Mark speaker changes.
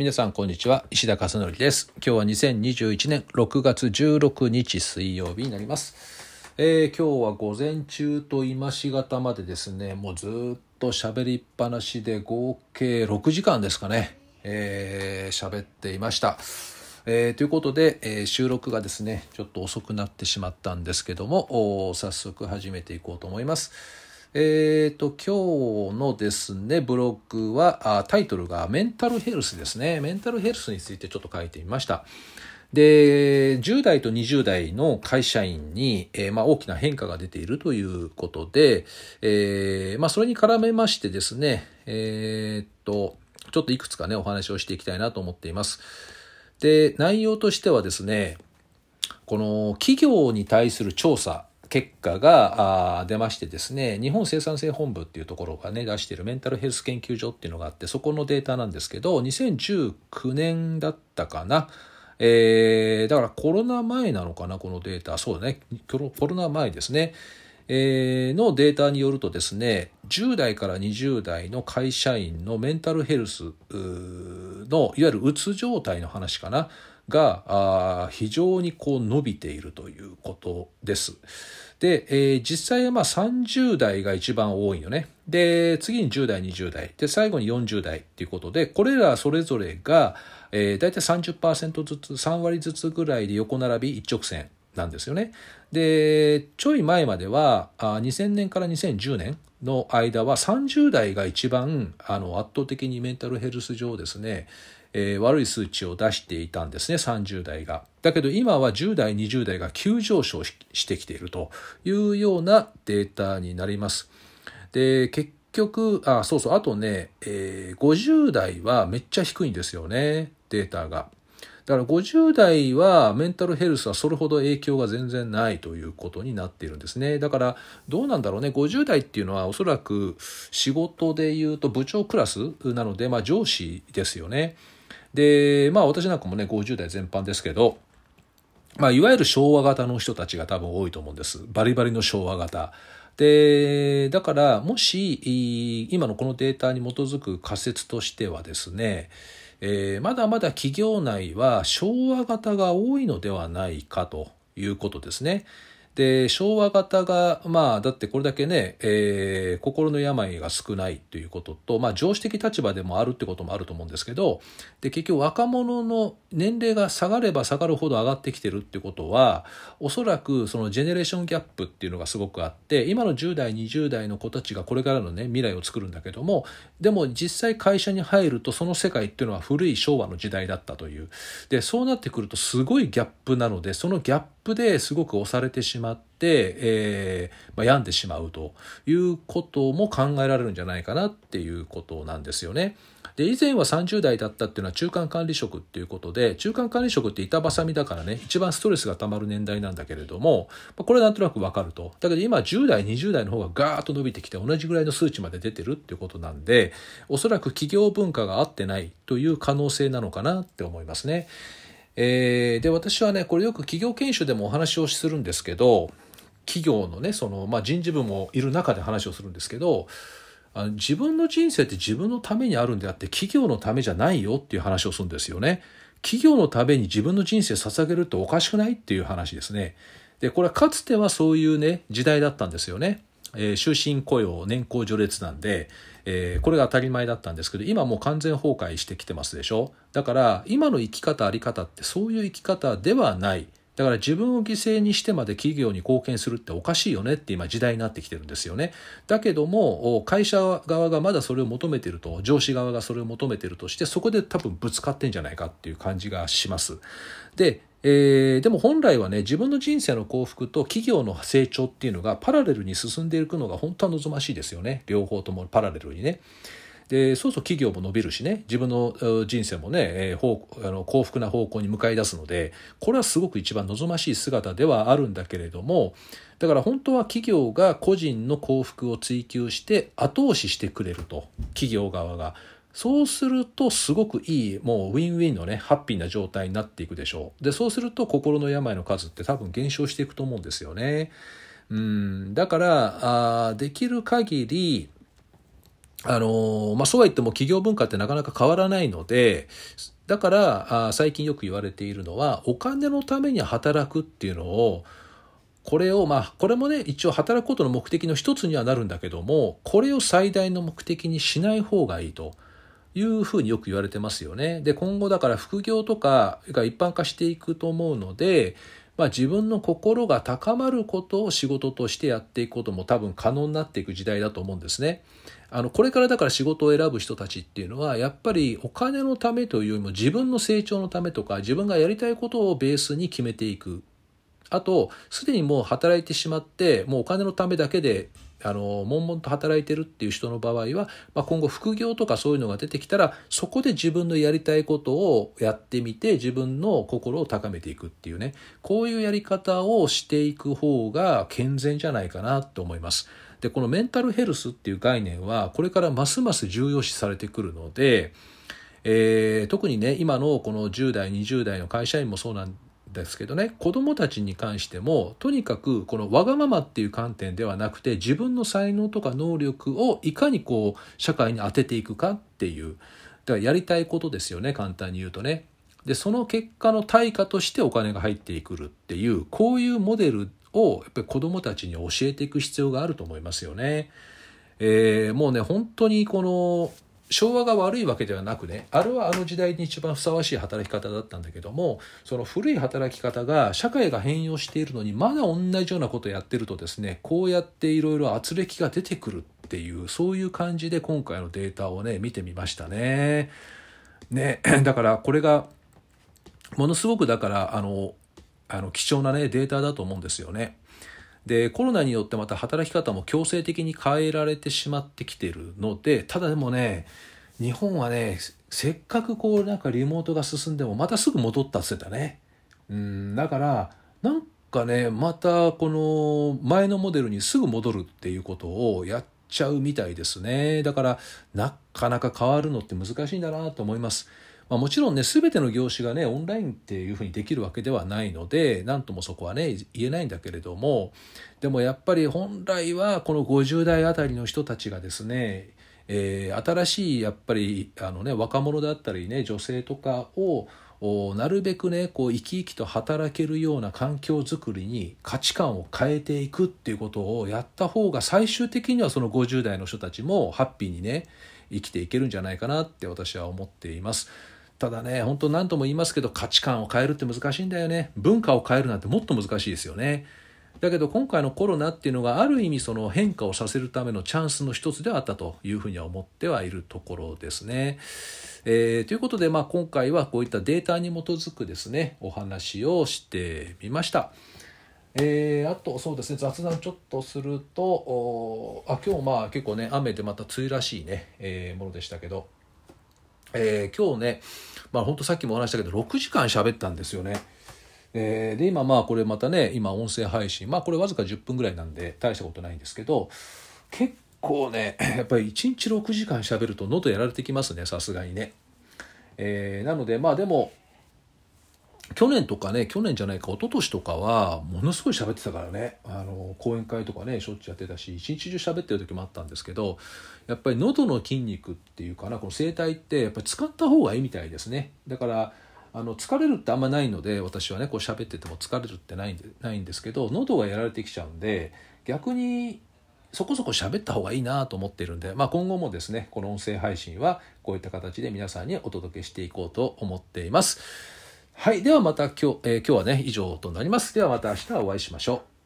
Speaker 1: 皆さんこんにちは。石田和則です。今日は2021年6月16日水曜日になります、えー、今日は午前中と今し方までですねもうずっと喋りっぱなしで合計6時間ですかね。えー、喋っていました。えー、ということで、えー、収録がですねちょっと遅くなってしまったんですけども早速始めていこうと思います。えっ、ー、と、今日のですね、ブログは、あタイトルがメンタルヘルスですね。メンタルヘルスについてちょっと書いてみました。で、10代と20代の会社員に、えー、まあ、大きな変化が出ているということで、えー、まあ、それに絡めましてですね、えー、っと、ちょっといくつかね、お話をしていきたいなと思っています。で、内容としてはですね、この企業に対する調査、結果が出ましてですね日本生産性本部っていうところがね出しているメンタルヘルス研究所っていうのがあってそこのデータなんですけど2019年だったかな。えー、だからコロナ前なのかなこのデータ。そうだね。コロナ前ですね。えー、のデータによるとですね10代から20代の会社員のメンタルヘルスのいわゆるうつ状態の話かな。が非常にこう伸びているということです。で、えー、実際はまあ30代が一番多いよね。で、次に10代、20代。で、最後に40代っていうことで、これらそれぞれが、えー、大体30%ずつ、3割ずつぐらいで横並び一直線なんですよね。で、ちょい前までは、あ2000年から2010年の間は30代が一番あの圧倒的にメンタルヘルス上ですね、えー、悪い数値を出していたんですね30代が。だけど今は10代20代が急上昇してきているというようなデータになります。で結局あそうそうあとね、えー、50代はめっちゃ低いんですよねデータが。だから50代はメンタルヘルスはそれほど影響が全然ないということになっているんですね。だからどうなんだろうね。50代っていうのはおそらく仕事で言うと部長クラスなので、まあ上司ですよね。で、まあ私なんかもね、50代全般ですけど、まあいわゆる昭和型の人たちが多分多いと思うんです。バリバリの昭和型。で、だからもし今のこのデータに基づく仮説としてはですね、えー、まだまだ企業内は昭和型が多いのではないかということですね。で昭和型がまあだってこれだけね、えー、心の病が少ないということと、まあ、常識的立場でもあるってこともあると思うんですけどで結局若者の年齢が下がれば下がるほど上がってきてるってことはおそらくそのジェネレーションギャップっていうのがすごくあって今の10代20代の子たちがこれからのね未来を作るんだけどもでも実際会社に入るとその世界っていうのは古い昭和の時代だったという。でそうなってくるとすごいギャップなのでそのギャップですごく押されてしまうって、えーまあ、病んでしまうということも考えられるんじゃないかなっていうことなんですよね。で以前は30代だったっていうのは中間管理職っていうことで中間管理職って板挟みだからね一番ストレスがたまる年代なんだけれどもこれはなんとなくわかるとだけど今10代20代の方がガーッと伸びてきて同じぐらいの数値まで出てるっていうことなんでおそらく企業文化が合ってないという可能性なのかなって思いますね。えー、で私はねこれよく企業研修でもお話をするんですけど企業のねその、まあ、人事部もいる中で話をするんですけどあの自分の人生って自分のためにあるんであって企業のためじゃないよっていう話をするんですよね。企業のために自分の人生捧げるっておかしくないっていう話ですね。でこれはかつてはそういうね時代だったんですよね。えー、終身雇用年功序列なんで、えー、これが当たり前だったんですけど今もう完全崩壊してきてますでしょ？だから今の生き方あり方ってそういう生き方ではないだから自分を犠牲にしてまで企業に貢献するっておかしいよねって今時代になってきてるんですよね。だけども会社側がまだそれを求めてると上司側がそれを求めてるとしてそこで多分ぶつかってんじゃないかっていう感じがします。でえー、でも本来はね自分の人生の幸福と企業の成長っていうのがパラレルに進んでいくのが本当は望ましいですよね。両方ともパラレルにね。でそうそう企業も伸びるしね。自分の人生もね、えー、あの幸福な方向に向かい出すのでこれはすごく一番望ましい姿ではあるんだけれどもだから本当は企業が個人の幸福を追求して後押ししてくれると企業側が。そうするとすごくいいもうウィンウィンのねハッピーな状態になっていくでしょう。でそうすると心の病の数って多分減少していくと思うんですよね。うん。だからあできる限りあのまあ、そうは言っても企業文化ってなかなか変わらないので、だからあ最近よく言われているのは、お金のために働くっていうのを、これを、まあ、これもね、一応働くことの目的の一つにはなるんだけども、これを最大の目的にしない方がいいと。いうふうによく言われてますよね。で、今後だから副業とかが一般化していくと思うので、まあ、自分の心が高まることを仕事としてやっていくことも多分可能になっていく時代だと思うんですね。あのこれからだから仕事を選ぶ人たちっていうのはやっぱりお金のためというよりも自分の成長のためとか自分がやりたいことをベースに決めていくあとすでにもう働いてしまってもうお金のためだけであの悶々と働いてるっていう人の場合は、まあ、今後副業とかそういうのが出てきたらそこで自分のやりたいことをやってみて自分の心を高めていくっていうねこういうやり方をしていく方が健全じゃないかなと思います。でこのメンタルヘルスっていう概念はこれからますます重要視されてくるので、えー、特にね今のこの10代20代の会社員もそうなんですけどね子どもたちに関してもとにかくこのわがままっていう観点ではなくて自分の才能とか能力をいかにこう社会に当てていくかっていうだからやりたいことですよね簡単に言うとね。でその結果の対価としてお金が入ってくるっていうこういうモデルをやっぱり子どもたちに教えていく必要があると思いますよね。えー、もうね本当にこの昭和が悪いわけではなくねあれはあの時代に一番ふさわしい働き方だったんだけどもその古い働き方が社会が変容しているのにまだ同じようなことをやってるとですねこうやっていろいろ圧力が出てくるっていうそういう感じで今回のデータをね見てみましたね。ね だからこれがものすごくだからあのあの貴重なねデータだと思うんですよね。でコロナによってまた働き方も強制的に変えられてしまってきてるのでただでもね日本はねせっかくこうなんかリモートが進んでもまたすぐ戻ったっつってたね。うんだからなんかねまたこの前のモデルにすぐ戻るっていうことをやっちゃうみたいですねだからなかなか変わるのって難しいんだなと思います。まあ、もちろんね全ての業種がねオンラインっていうふうにできるわけではないので何ともそこはね言えないんだけれどもでもやっぱり本来はこの50代あたりの人たちがですねえー、新しいやっぱりあの、ね、若者だったりね女性とかをなるべくねこう生き生きと働けるような環境づくりに価値観を変えていくっていうことをやった方が最終的にはその50代の人たちもハッピーにね生きていけるんじゃないかなって私は思っています。ただね、本当何とも言いますけど価値観を変えるって難しいんだよね。文化を変えるなんてもっと難しいですよね。だけど今回のコロナっていうのがある意味その変化をさせるためのチャンスの一つではあったというふうには思ってはいるところですね。えー、ということで、まあ、今回はこういったデータに基づくですねお話をしてみました。えー、あとそうですね雑談ちょっとするとあ今日まあ結構ね雨でまた梅雨らしいね、えー、ものでしたけど、えー、今日ねまあ本当さっきもお話したけど6時間喋ったんですよね。えー、で今まあこれまたね今音声配信まあこれわずか10分ぐらいなんで大したことないんですけど結構ね やっぱり1日6時間喋ると喉やられてきますねさすがにね。えー、なのでまあでも去年とかね去年じゃないか一昨年とかはものすごい喋ってたからねあの講演会とかねしょっちゅうやってたし一日中喋ってる時もあったんですけどやっぱり喉の筋肉っていうかなこの声帯ってやっぱり使った方がいいみたいですねだからあの疲れるってあんまないので私はねこう喋ってても疲れるってないんでないんですけど喉がやられてきちゃうんで逆にそこそこ喋った方がいいなと思ってるんで、まあ、今後もですねこの音声配信はこういった形で皆さんにお届けしていこうと思っています。はい。ではまた今日、えー、今日はね、以上となります。ではまた明日お会いしましょう。